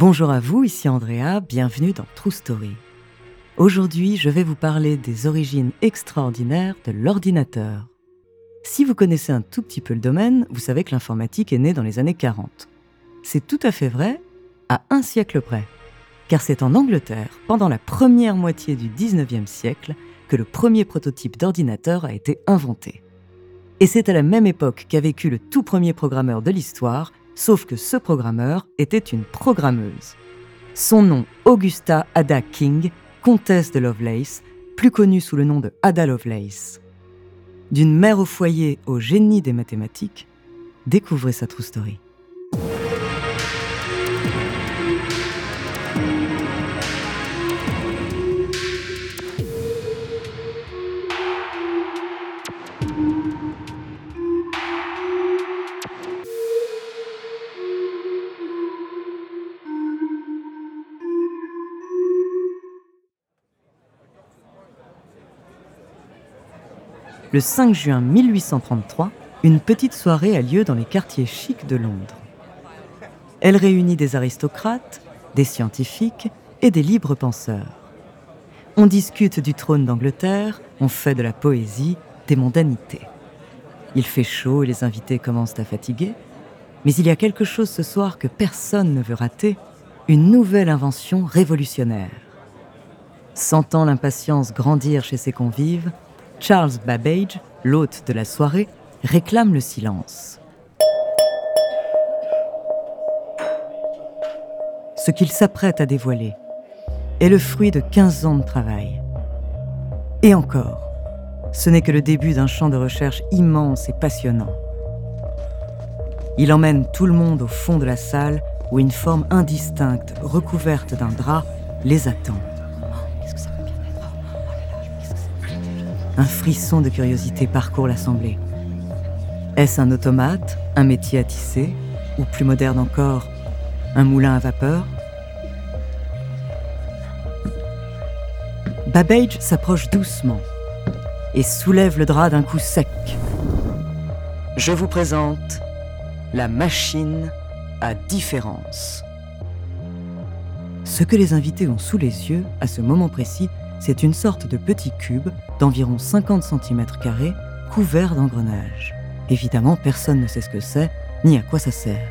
Bonjour à vous, ici Andrea, bienvenue dans True Story. Aujourd'hui, je vais vous parler des origines extraordinaires de l'ordinateur. Si vous connaissez un tout petit peu le domaine, vous savez que l'informatique est née dans les années 40. C'est tout à fait vrai, à un siècle près. Car c'est en Angleterre, pendant la première moitié du 19e siècle, que le premier prototype d'ordinateur a été inventé. Et c'est à la même époque qu'a vécu le tout premier programmeur de l'histoire, sauf que ce programmeur était une programmeuse. Son nom, Augusta Ada King, comtesse de Lovelace, plus connue sous le nom de Ada Lovelace. D'une mère au foyer au génie des mathématiques, découvrez sa true story. Le 5 juin 1833, une petite soirée a lieu dans les quartiers chics de Londres. Elle réunit des aristocrates, des scientifiques et des libres penseurs. On discute du trône d'Angleterre, on fait de la poésie, des mondanités. Il fait chaud et les invités commencent à fatiguer, mais il y a quelque chose ce soir que personne ne veut rater, une nouvelle invention révolutionnaire. Sentant l'impatience grandir chez ses convives, Charles Babbage, l'hôte de la soirée, réclame le silence. Ce qu'il s'apprête à dévoiler est le fruit de 15 ans de travail. Et encore, ce n'est que le début d'un champ de recherche immense et passionnant. Il emmène tout le monde au fond de la salle où une forme indistincte, recouverte d'un drap, les attend. Un frisson de curiosité parcourt l'assemblée. Est-ce un automate, un métier à tisser, ou plus moderne encore, un moulin à vapeur? Babbage s'approche doucement et soulève le drap d'un coup sec. Je vous présente la machine à différence. Ce que les invités ont sous les yeux à ce moment précis, c'est une sorte de petit cube d'environ 50 cm couvert d'engrenages. Évidemment, personne ne sait ce que c'est, ni à quoi ça sert.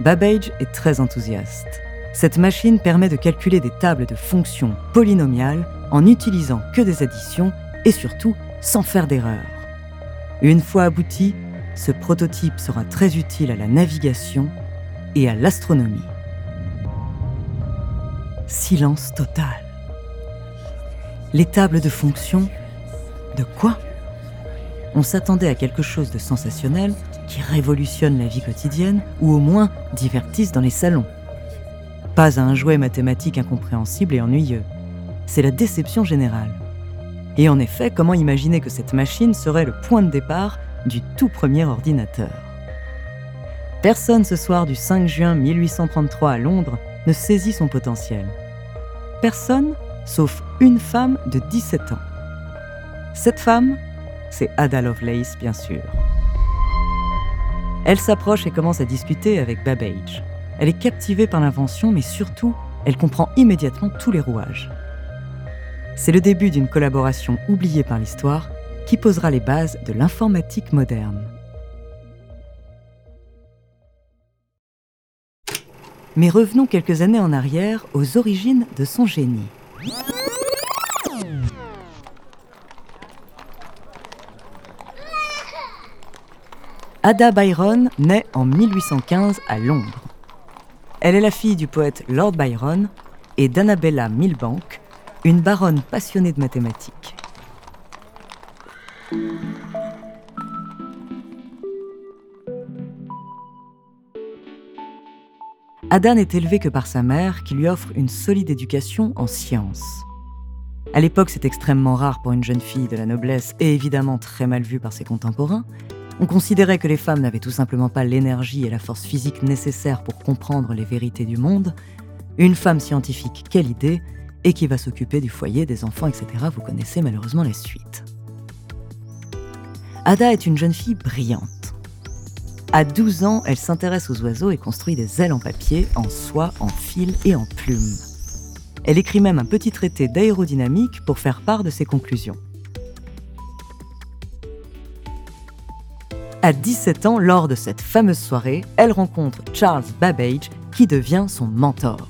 Babbage est très enthousiaste. Cette machine permet de calculer des tables de fonctions polynomiales en n'utilisant que des additions et surtout sans faire d'erreur. Une fois abouti, ce prototype sera très utile à la navigation et à l'astronomie. Silence total. Les tables de fonction De quoi On s'attendait à quelque chose de sensationnel qui révolutionne la vie quotidienne ou au moins divertisse dans les salons. Pas à un jouet mathématique incompréhensible et ennuyeux. C'est la déception générale. Et en effet, comment imaginer que cette machine serait le point de départ du tout premier ordinateur? Personne ce soir du 5 juin 1833 à Londres ne saisit son potentiel. Personne? Sauf une femme de 17 ans. Cette femme, c'est Ada Lovelace, bien sûr. Elle s'approche et commence à discuter avec Babbage. Elle est captivée par l'invention, mais surtout, elle comprend immédiatement tous les rouages. C'est le début d'une collaboration oubliée par l'histoire qui posera les bases de l'informatique moderne. Mais revenons quelques années en arrière aux origines de son génie. Ada Byron naît en 1815 à Londres. Elle est la fille du poète Lord Byron et d'Annabella Milbank, une baronne passionnée de mathématiques. Ada n'est élevée que par sa mère qui lui offre une solide éducation en sciences. À l'époque, c'est extrêmement rare pour une jeune fille de la noblesse et évidemment très mal vu par ses contemporains. On considérait que les femmes n'avaient tout simplement pas l'énergie et la force physique nécessaires pour comprendre les vérités du monde. Une femme scientifique, quelle idée, et qui va s'occuper du foyer, des enfants, etc. Vous connaissez malheureusement la suite. Ada est une jeune fille brillante. À 12 ans, elle s'intéresse aux oiseaux et construit des ailes en papier, en soie, en fil et en plumes. Elle écrit même un petit traité d'aérodynamique pour faire part de ses conclusions. À 17 ans, lors de cette fameuse soirée, elle rencontre Charles Babbage, qui devient son mentor.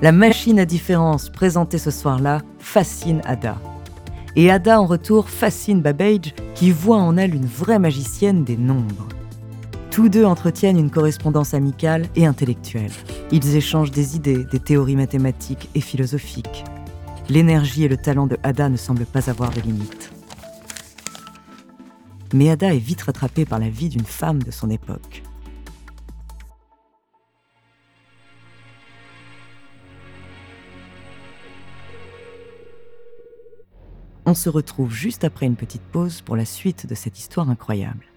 La machine à différence présentée ce soir-là fascine Ada. Et Ada, en retour, fascine Babbage, qui voit en elle une vraie magicienne des nombres. Tous deux entretiennent une correspondance amicale et intellectuelle. Ils échangent des idées, des théories mathématiques et philosophiques. L'énergie et le talent de Ada ne semblent pas avoir de limites. Mais Ada est vite rattrapée par la vie d'une femme de son époque. On se retrouve juste après une petite pause pour la suite de cette histoire incroyable.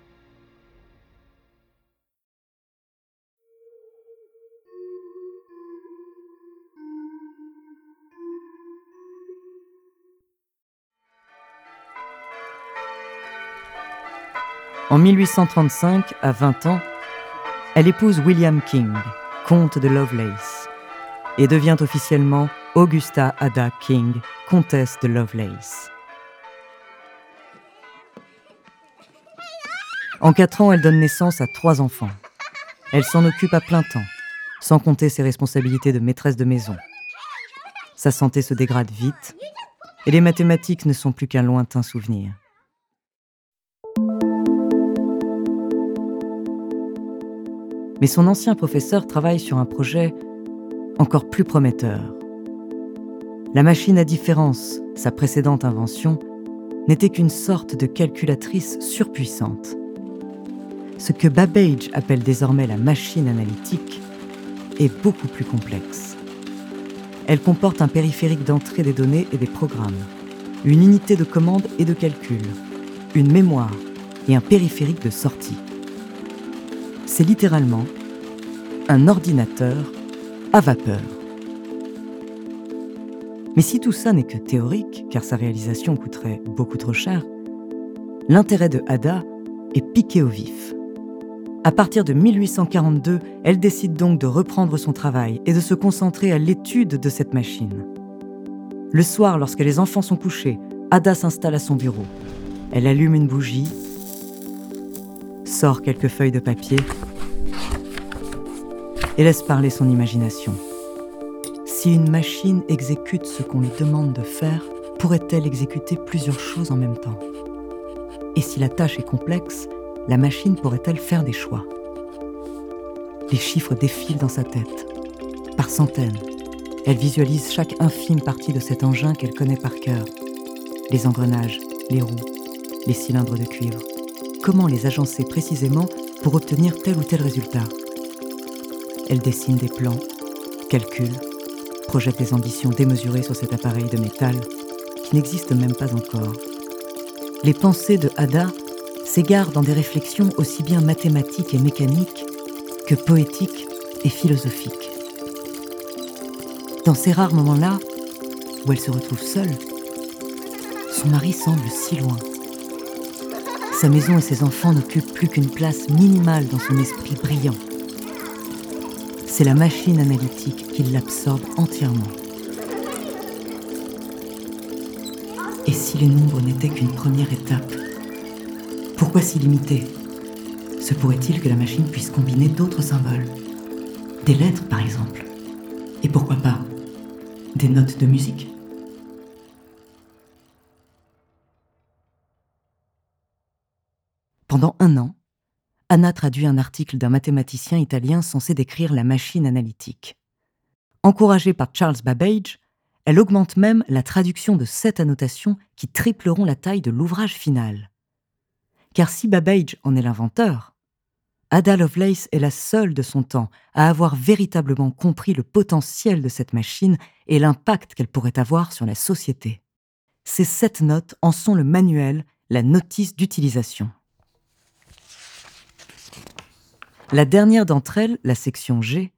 En 1835, à 20 ans, elle épouse William King, comte de Lovelace, et devient officiellement Augusta Ada King, comtesse de Lovelace. En quatre ans, elle donne naissance à trois enfants. Elle s'en occupe à plein temps, sans compter ses responsabilités de maîtresse de maison. Sa santé se dégrade vite, et les mathématiques ne sont plus qu'un lointain souvenir. Mais son ancien professeur travaille sur un projet encore plus prometteur. La machine à différence, sa précédente invention, n'était qu'une sorte de calculatrice surpuissante. Ce que Babbage appelle désormais la machine analytique est beaucoup plus complexe. Elle comporte un périphérique d'entrée des données et des programmes, une unité de commande et de calcul, une mémoire et un périphérique de sortie c'est littéralement un ordinateur à vapeur. Mais si tout ça n'est que théorique, car sa réalisation coûterait beaucoup trop cher, l'intérêt de Ada est piqué au vif. À partir de 1842, elle décide donc de reprendre son travail et de se concentrer à l'étude de cette machine. Le soir, lorsque les enfants sont couchés, Ada s'installe à son bureau. Elle allume une bougie sort quelques feuilles de papier et laisse parler son imagination. Si une machine exécute ce qu'on lui demande de faire, pourrait-elle exécuter plusieurs choses en même temps? Et si la tâche est complexe, la machine pourrait-elle faire des choix? Les chiffres défilent dans sa tête, par centaines. Elle visualise chaque infime partie de cet engin qu'elle connaît par cœur. Les engrenages, les roues, les cylindres de cuivre comment les agencer précisément pour obtenir tel ou tel résultat. Elle dessine des plans, calcule, projette des ambitions démesurées sur cet appareil de métal qui n'existe même pas encore. Les pensées de Ada s'égarent dans des réflexions aussi bien mathématiques et mécaniques que poétiques et philosophiques. Dans ces rares moments-là, où elle se retrouve seule, son mari semble si loin. Sa maison et ses enfants n'occupent plus qu'une place minimale dans son esprit brillant. C'est la machine analytique qui l'absorbe entièrement. Et si les nombres n'étaient qu'une première étape Pourquoi s'y limiter? Se pourrait-il que la machine puisse combiner d'autres symboles? Des lettres, par exemple. Et pourquoi pas? Des notes de musique? Pendant un an, Anna traduit un article d'un mathématicien italien censé décrire la machine analytique. Encouragée par Charles Babbage, elle augmente même la traduction de sept annotations qui tripleront la taille de l'ouvrage final. Car si Babbage en est l'inventeur, Ada Lovelace est la seule de son temps à avoir véritablement compris le potentiel de cette machine et l'impact qu'elle pourrait avoir sur la société. Ces sept notes en sont le manuel, la notice d'utilisation. La dernière d'entre elles, la section G,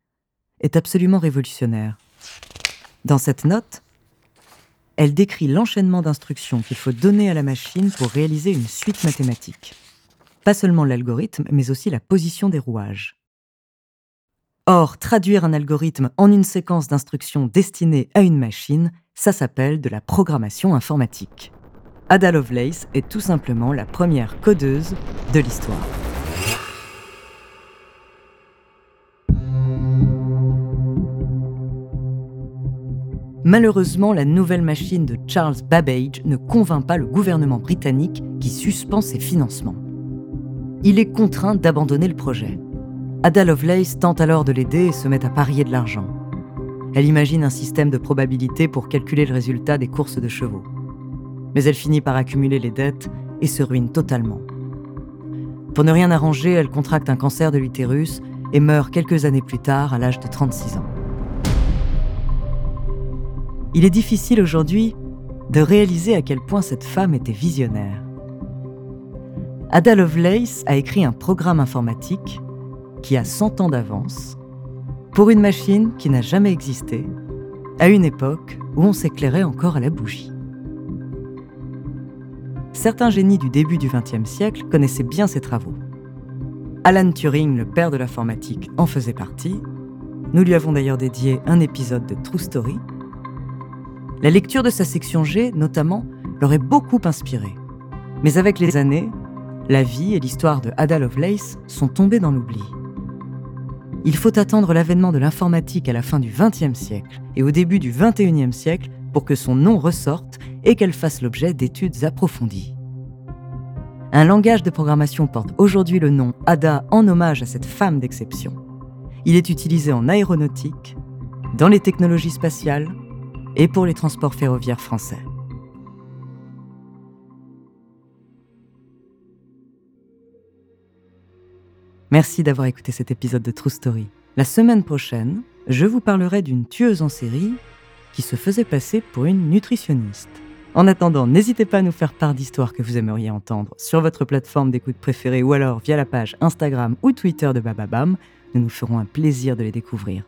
est absolument révolutionnaire. Dans cette note, elle décrit l'enchaînement d'instructions qu'il faut donner à la machine pour réaliser une suite mathématique. pas seulement l'algorithme, mais aussi la position des rouages. Or, traduire un algorithme en une séquence d'instructions destinée à une machine, ça s'appelle de la programmation informatique. Ada Lovelace est tout simplement la première codeuse de l'histoire. Malheureusement, la nouvelle machine de Charles Babbage ne convainc pas le gouvernement britannique qui suspend ses financements. Il est contraint d'abandonner le projet. Ada Lovelace tente alors de l'aider et se met à parier de l'argent. Elle imagine un système de probabilité pour calculer le résultat des courses de chevaux. Mais elle finit par accumuler les dettes et se ruine totalement. Pour ne rien arranger, elle contracte un cancer de l'utérus et meurt quelques années plus tard à l'âge de 36 ans. Il est difficile aujourd'hui de réaliser à quel point cette femme était visionnaire. Ada Lovelace a écrit un programme informatique qui a 100 ans d'avance pour une machine qui n'a jamais existé, à une époque où on s'éclairait encore à la bougie. Certains génies du début du XXe siècle connaissaient bien ses travaux. Alan Turing, le père de l'informatique, en faisait partie. Nous lui avons d'ailleurs dédié un épisode de True Story, la lecture de sa section G, notamment, l'aurait beaucoup inspiré. Mais avec les années, la vie et l'histoire de Ada Lovelace sont tombées dans l'oubli. Il faut attendre l'avènement de l'informatique à la fin du XXe siècle et au début du XXIe siècle pour que son nom ressorte et qu'elle fasse l'objet d'études approfondies. Un langage de programmation porte aujourd'hui le nom Ada en hommage à cette femme d'exception. Il est utilisé en aéronautique, dans les technologies spatiales, et pour les transports ferroviaires français. Merci d'avoir écouté cet épisode de True Story. La semaine prochaine, je vous parlerai d'une tueuse en série qui se faisait passer pour une nutritionniste. En attendant, n'hésitez pas à nous faire part d'histoires que vous aimeriez entendre sur votre plateforme d'écoute préférée ou alors via la page Instagram ou Twitter de Bababam. Nous nous ferons un plaisir de les découvrir.